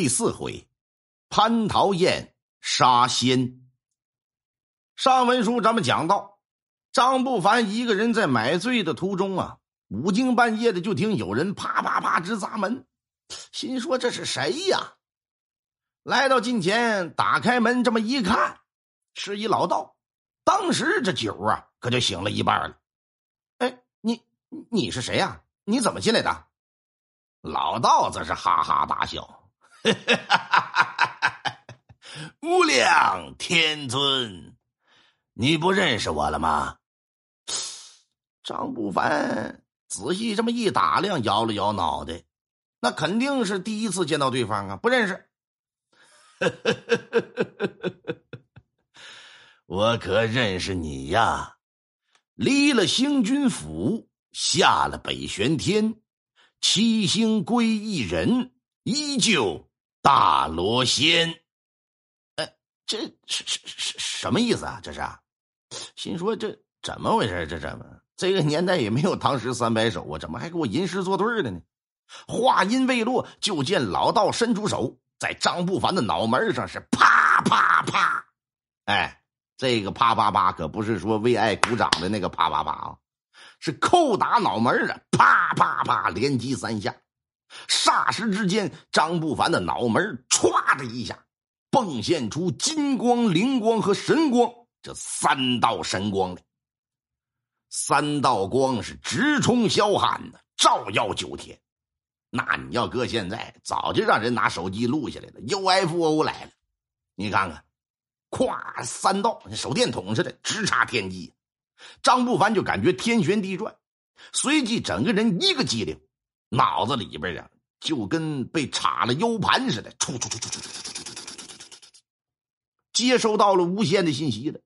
第四回，蟠桃宴杀仙。上文书咱们讲到，张不凡一个人在买醉的途中啊，五更半夜的就听有人啪啪啪直砸门，心说这是谁呀？来到近前，打开门，这么一看，是一老道。当时这酒啊，可就醒了一半了。哎，你你是谁呀？你怎么进来的？老道则是哈哈大笑：“ 无量天尊，你不认识我了吗？” 张不凡仔细这么一打量，摇了摇脑袋，那肯定是第一次见到对方啊，不认识。我可认识你呀！离了星君府，下了北玄天。七星归一人，依旧大罗仙。哎，这是是是什么意思啊？这是，心说这怎么回事？这怎么这个年代也没有唐诗三百首啊？怎么还给我吟诗作对的呢？话音未落，就见老道伸出手，在张不凡的脑门上是啪啪啪。哎，这个啪啪啪可不是说为爱鼓掌的那个啪啪啪啊。是叩打脑门啊！啪啪啪，连击三下。霎时之间，张不凡的脑门歘的一下，迸现出金光、灵光和神光这三道神光来。三道光是直冲霄汉的，照耀九天。那你要搁现在，早就让人拿手机录下来了。UFO 来了，你看看，咵，三道手电筒似的，直插天际。张不凡就感觉天旋地转，随即整个人一个机灵，脑子里边啊就跟被插了 U 盘似的，出出出出出出出出出接收到了无限的信息了，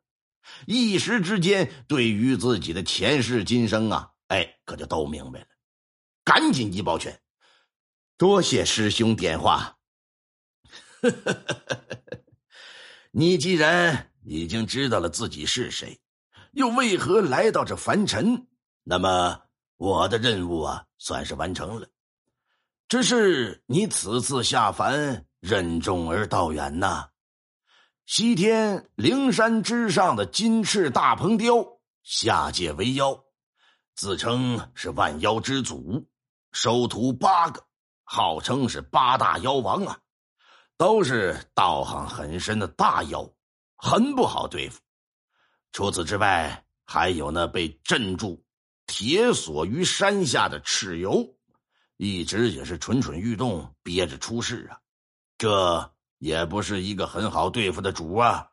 一时之间对于自己的前世今生啊，哎，可就都明白了，赶紧一抱拳，多谢师兄点化。你既然已经知道了自己是谁。又为何来到这凡尘？那么我的任务啊，算是完成了。只是你此次下凡任重而道远呐。西天灵山之上的金翅大鹏雕下界为妖，自称是万妖之祖，收徒八个，号称是八大妖王啊，都是道行很深的大妖，很不好对付。除此之外，还有那被镇住、铁锁于山下的蚩尤，一直也是蠢蠢欲动，憋着出事啊！这也不是一个很好对付的主啊！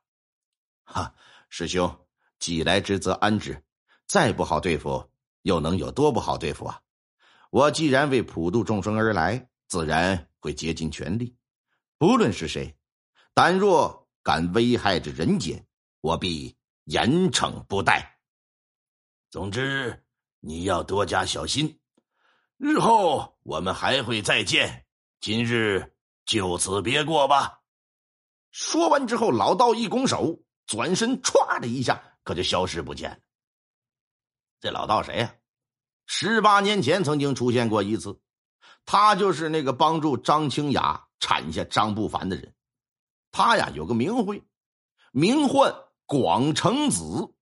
哈，师兄，既来之则安之，再不好对付，又能有多不好对付啊？我既然为普度众生而来，自然会竭尽全力，不论是谁，但若敢危害着人间，我必。严惩不贷。总之，你要多加小心。日后我们还会再见，今日就此别过吧。说完之后，老道一拱手，转身歘的一下，可就消失不见了。这老道谁呀？十八年前曾经出现过一次，他就是那个帮助张清雅产下张不凡的人。他呀有个名讳，名唤。广成子，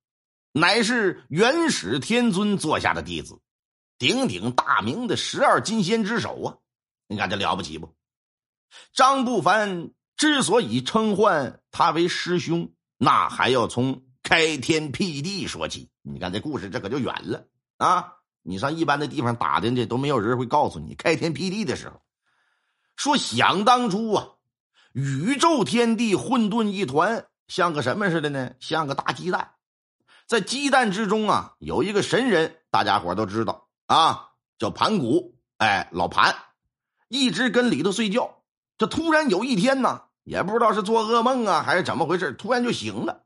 乃是元始天尊座下的弟子，鼎鼎大名的十二金仙之首啊！你看这了不起不？张不凡之所以称唤他为师兄，那还要从开天辟地说起。你看这故事，这可就远了啊！你上一般的地方打听去，都没有人会告诉你开天辟地的时候。说想当初啊，宇宙天地混沌一团。像个什么似的呢？像个大鸡蛋，在鸡蛋之中啊，有一个神人，大家伙都知道啊，叫盘古。哎，老盘一直跟里头睡觉。这突然有一天呢，也不知道是做噩梦啊，还是怎么回事，突然就醒了。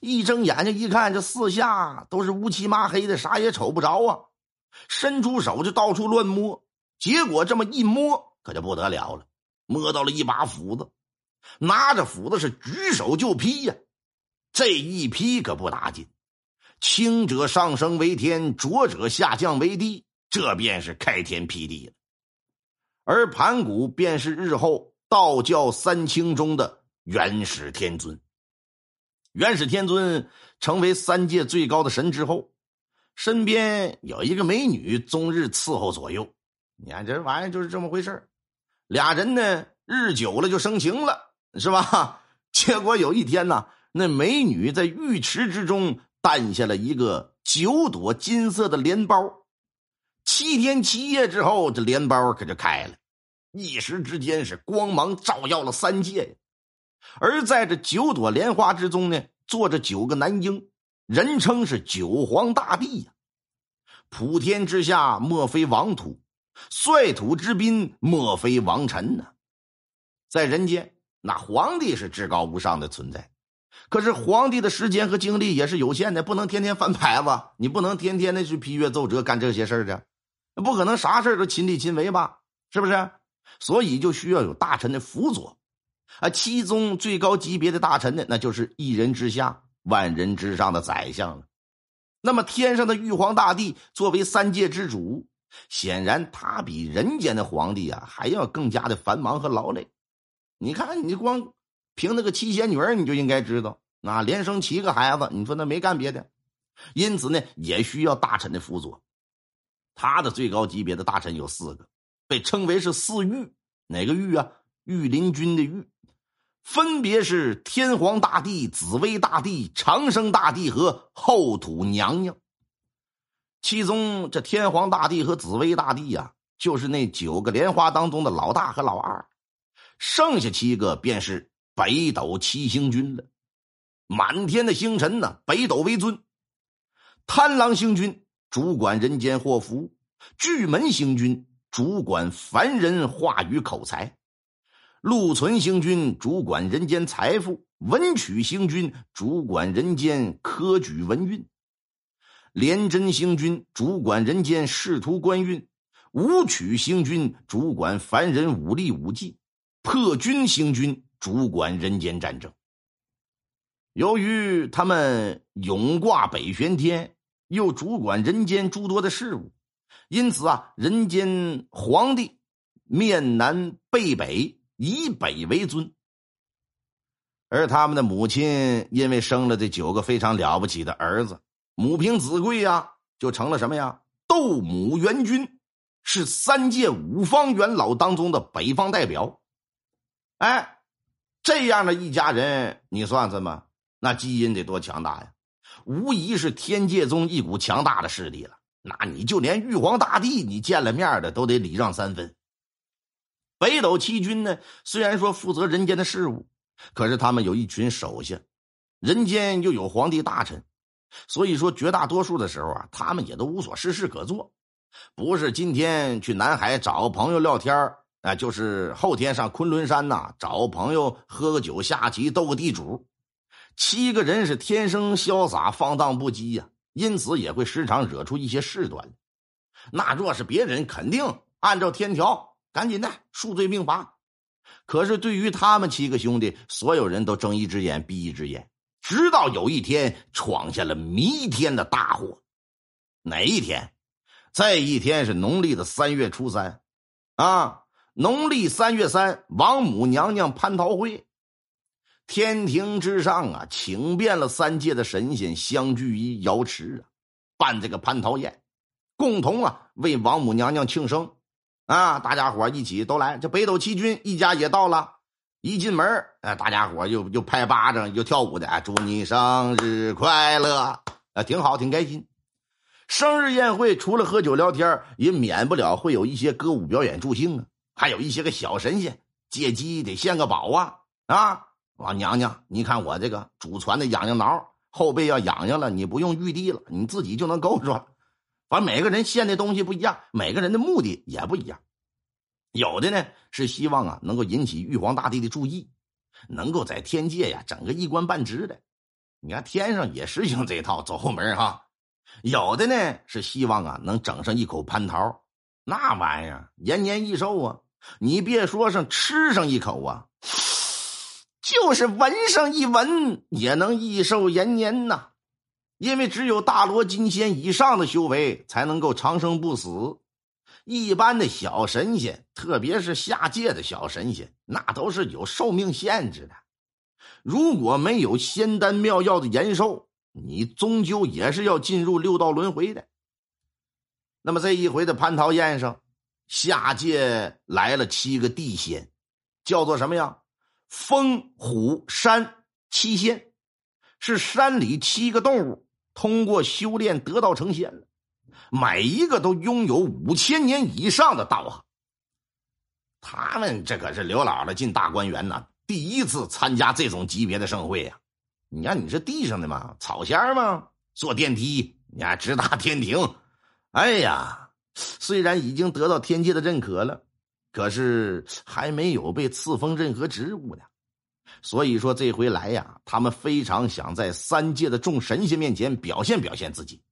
一睁眼睛一看，这四下都是乌漆麻黑的，啥也瞅不着啊。伸出手就到处乱摸，结果这么一摸，可就不得了了，摸到了一把斧子。拿着斧子是举手就劈呀，这一劈可不打紧，轻者上升为天，浊者下降为地，这便是开天辟地了。而盘古便是日后道教三清中的元始天尊。元始天尊成为三界最高的神之后，身边有一个美女终日伺候左右。你看这玩意儿就是这么回事俩人呢日久了就生情了，是吧？结果有一天呢，那美女在浴池之中诞下了一个九朵金色的莲苞。七天七夜之后，这莲苞可就开了，一时之间是光芒照耀了三界呀。而在这九朵莲花之中呢，坐着九个男婴，人称是九皇大帝呀。普天之下，莫非王土；率土之滨，莫非王臣呢。在人间，那皇帝是至高无上的存在，可是皇帝的时间和精力也是有限的，不能天天翻牌子，你不能天天的去批阅奏折，干这些事儿去。不可能啥事都亲力亲为吧？是不是？所以就需要有大臣的辅佐，啊，七宗最高级别的大臣呢，那就是一人之下、万人之上的宰相了。那么天上的玉皇大帝作为三界之主，显然他比人间的皇帝啊还要更加的繁忙和劳累。你看，你光凭那个七仙女你就应该知道，啊，连生七个孩子，你说那没干别的，因此呢，也需要大臣的辅佐。他的最高级别的大臣有四个，被称为是四御。哪个御啊？御林军的御，分别是天皇大帝、紫薇大帝、长生大帝和后土娘娘。其中，这天皇大帝和紫薇大帝呀，就是那九个莲花当中的老大和老二，剩下七个便是北斗七星君了。满天的星辰呢，北斗为尊，贪狼星君。主管人间祸福，巨门星君主管凡人话语口才，禄存星君主管人间财富，文曲星君主管人间科举文运，廉贞星君主管人间仕途官运，武曲星君主管凡人武力武技，破军星君主管人间战争。由于他们永挂北玄天。又主管人间诸多的事物，因此啊，人间皇帝面南背北，以北为尊。而他们的母亲因为生了这九个非常了不起的儿子，母凭子贵呀，就成了什么呀？斗母元君，是三界五方元老当中的北方代表。哎，这样的一家人，你算算吧，那基因得多强大呀！无疑是天界中一股强大的势力了。那你就连玉皇大帝，你见了面的都得礼让三分。北斗七军呢，虽然说负责人间的事务，可是他们有一群手下，人间又有皇帝大臣，所以说绝大多数的时候啊，他们也都无所事事可做，不是今天去南海找个朋友聊天啊，就是后天上昆仑山呐找朋友喝个酒、下棋、斗个地主。七个人是天生潇洒放荡不羁呀，因此也会时常惹出一些事端。那若是别人，肯定按照天条，赶紧的数罪并罚。可是对于他们七个兄弟，所有人都睁一只眼闭一只眼，直到有一天闯下了弥天的大祸。哪一天？这一天是农历的三月初三，啊，农历三月三，王母娘娘蟠桃会。天庭之上啊，请遍了三界的神仙相聚于瑶池啊，办这个蟠桃宴，共同啊为王母娘娘庆生啊！大家伙一起都来，这北斗七军一家也到了。一进门，哎，大家伙就就拍巴掌，就跳舞的，祝你生日快乐啊，挺好，挺开心。生日宴会除了喝酒聊天，也免不了会有一些歌舞表演助兴啊，还有一些个小神仙借机得献个宝啊啊！王娘娘，你看我这个祖传的痒痒挠，后背要痒痒了，你不用玉帝了，你自己就能够着。反正每个人献的东西不一样，每个人的目的也不一样。有的呢是希望啊能够引起玉皇大帝的注意，能够在天界呀整个一官半职的。你看天上也实行这套走后门哈。有的呢是希望啊能整上一口蟠桃，那玩意儿延年益寿啊。你别说上吃上一口啊。就是闻上一闻，也能益寿延年呐！因为只有大罗金仙以上的修为，才能够长生不死。一般的小神仙，特别是下界的小神仙，那都是有寿命限制的。如果没有仙丹妙药的延寿，你终究也是要进入六道轮回的。那么这一回的蟠桃宴上，下界来了七个地仙，叫做什么呀？风、虎、山七仙，是山里七个动物通过修炼得道成仙了。每一个都拥有五千年以上的道行。他们这可是刘姥姥进大观园呐，第一次参加这种级别的盛会呀！你看你是地上的吗？草仙吗？坐电梯，你还直达天庭？哎呀，虽然已经得到天界的认可了，可是还没有被赐封任何职务呢。所以说这回来呀，他们非常想在三界的众神仙面前表现表现自己。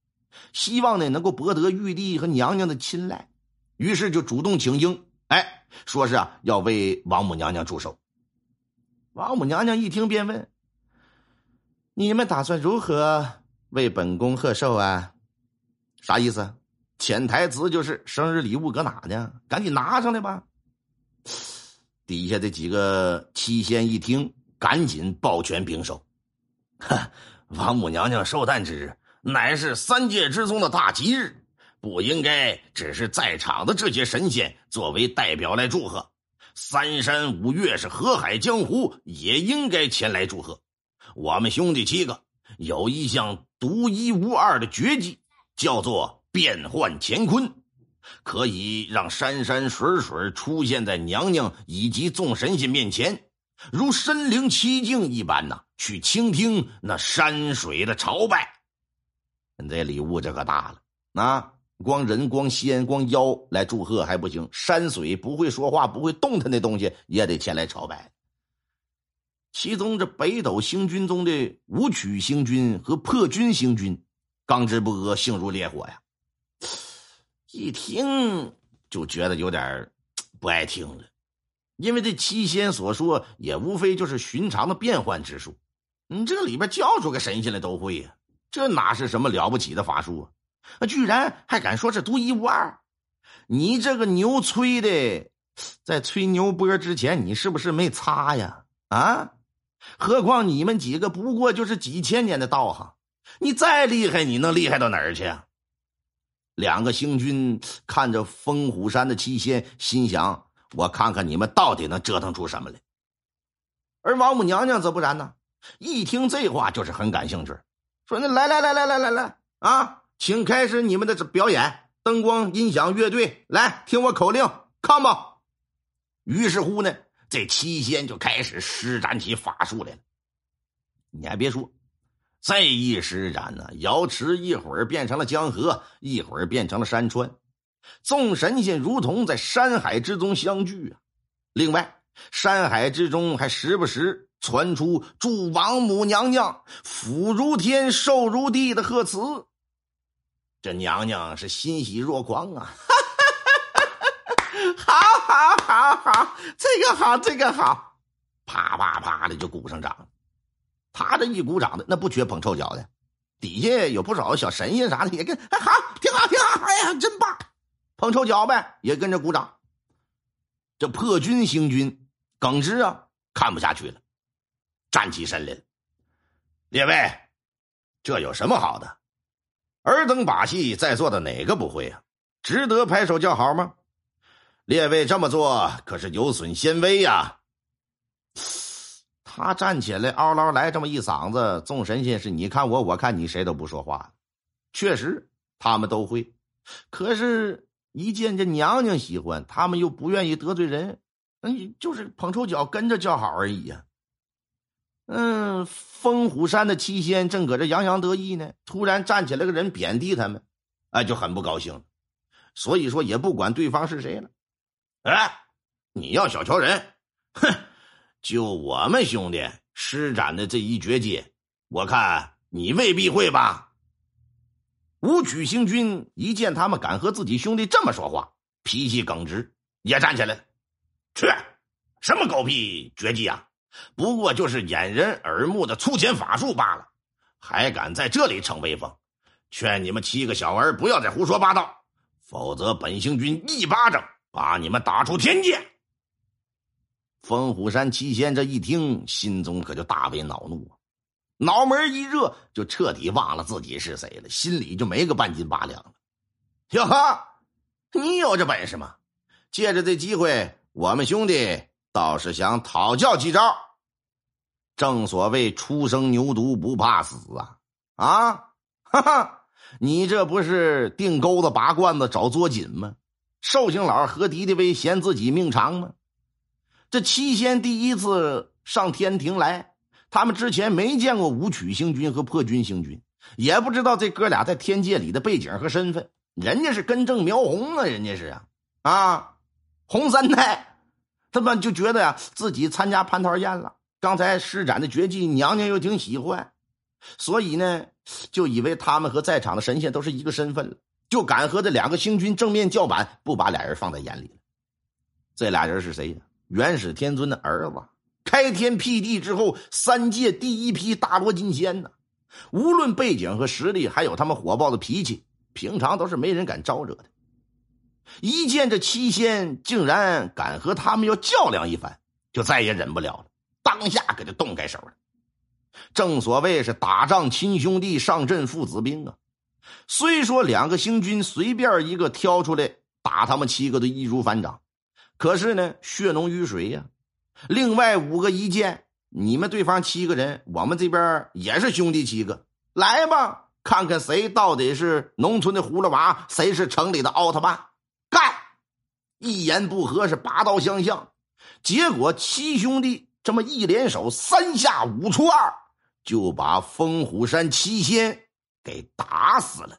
希望呢能够博得玉帝和娘娘的青睐，于是就主动请缨，哎，说是啊要为王母娘娘祝寿。王母娘娘一听便问：“你们打算如何为本宫贺寿啊？啥意思？潜台词就是生日礼物搁哪呢？赶紧拿上来吧！”底下的几个七仙一听，赶紧抱拳拱手：“哈，王母娘娘寿诞之日。”乃是三界之中的大吉日，不应该只是在场的这些神仙作为代表来祝贺。三山五岳是河海江湖，也应该前来祝贺。我们兄弟七个有一项独一无二的绝技，叫做变幻乾坤，可以让山山水水出现在娘娘以及众神仙面前，如身临其境一般呐，去倾听那山水的朝拜。这礼物这可大了啊！光人、光仙、光妖来祝贺还不行，山水不会说话、不会动弹的东西也得前来朝拜。其中这北斗星君中的武曲星君和破军星君，刚直不阿，性如烈火呀！一听就觉得有点不爱听了，因为这七仙所说也无非就是寻常的变换之术，你这里边叫出个神仙来都会呀。这哪是什么了不起的法术啊！居然还敢说是独一无二！你这个牛吹的，在吹牛波之前，你是不是没擦呀？啊！何况你们几个不过就是几千年的道行，你再厉害，你能厉害到哪儿去？两个星君看着风虎山的七仙，心想：我看看你们到底能折腾出什么来。而王母娘娘则不然呢，一听这话就是很感兴趣。说那来来来来来来来啊，请开始你们的表演，灯光、音响、乐队，来听我口令，看吧。于是乎呢，这七仙就开始施展起法术来了。你还别说，这一施展呢，瑶池一会儿变成了江河，一会儿变成了山川，众神仙如同在山海之中相聚啊。另外，山海之中还时不时。传出祝王母娘娘福如天、寿如地的贺词，这娘娘是欣喜若狂啊！好好好好，这个好，这个好，啪啪啪的就鼓上掌。他这一鼓掌的，那不缺捧臭脚的，底下有不少小神仙啥的也跟哎好，挺好，挺好，哎呀，真棒！捧臭脚呗，也跟着鼓掌。这破军星君耿直啊，看不下去了。站起身来，列位，这有什么好的？尔等把戏，在座的哪个不会啊？值得拍手叫好吗？列位这么做可是有损仙威呀！他站起来，嗷嗷来这么一嗓子，众神仙是你看我，我看你，谁都不说话。确实，他们都会，可是，一见这娘娘喜欢，他们又不愿意得罪人，嗯，就是捧臭脚，跟着叫好而已呀。嗯，风虎山的七仙正搁这洋洋得意呢，突然站起来个人贬低他们，哎，就很不高兴。所以说也不管对方是谁了。哎，你要小瞧人，哼！就我们兄弟施展的这一绝技，我看你未必会吧？武曲星君一见他们敢和自己兄弟这么说话，脾气耿直，也站起来。去，什么狗屁绝技啊！不过就是掩人耳目的粗浅法术罢了，还敢在这里逞威风？劝你们七个小儿不要再胡说八道，否则本星君一巴掌把你们打出天界。风虎山七仙这一听，心中可就大为恼怒啊，脑门一热，就彻底忘了自己是谁了，心里就没个半斤八两了。哟呵，你有这本事吗？借着这机会，我们兄弟倒是想讨教几招。正所谓初生牛犊不怕死啊！啊，哈哈，你这不是钉钩子拔罐子找捉紧吗？寿星老和狄迪威嫌自己命长吗？这七仙第一次上天庭来，他们之前没见过武曲星君和破军星君，也不知道这哥俩在天界里的背景和身份。人家是根正苗红啊，人家是啊，啊，红三代，他们就觉得呀，自己参加蟠桃宴了。刚才施展的绝技，娘娘又挺喜欢，所以呢，就以为他们和在场的神仙都是一个身份了，就敢和这两个星君正面叫板，不把俩人放在眼里了。这俩人是谁呀？元始天尊的儿子，开天辟地之后，三界第一批大罗金仙呢。无论背景和实力，还有他们火爆的脾气，平常都是没人敢招惹的。一见这七仙竟然敢和他们要较量一番，就再也忍不了了。当下给他动开手了，正所谓是打仗亲兄弟，上阵父子兵啊。虽说两个星君随便一个挑出来打他们七个都易如反掌，可是呢，血浓于水呀。另外五个一见你们对方七个人，我们这边也是兄弟七个，来吧，看看谁到底是农村的葫芦娃，谁是城里的奥特曼。干！一言不合是拔刀相向，结果七兄弟。这么一联手，三下五除二，就把风虎山七仙给打死了。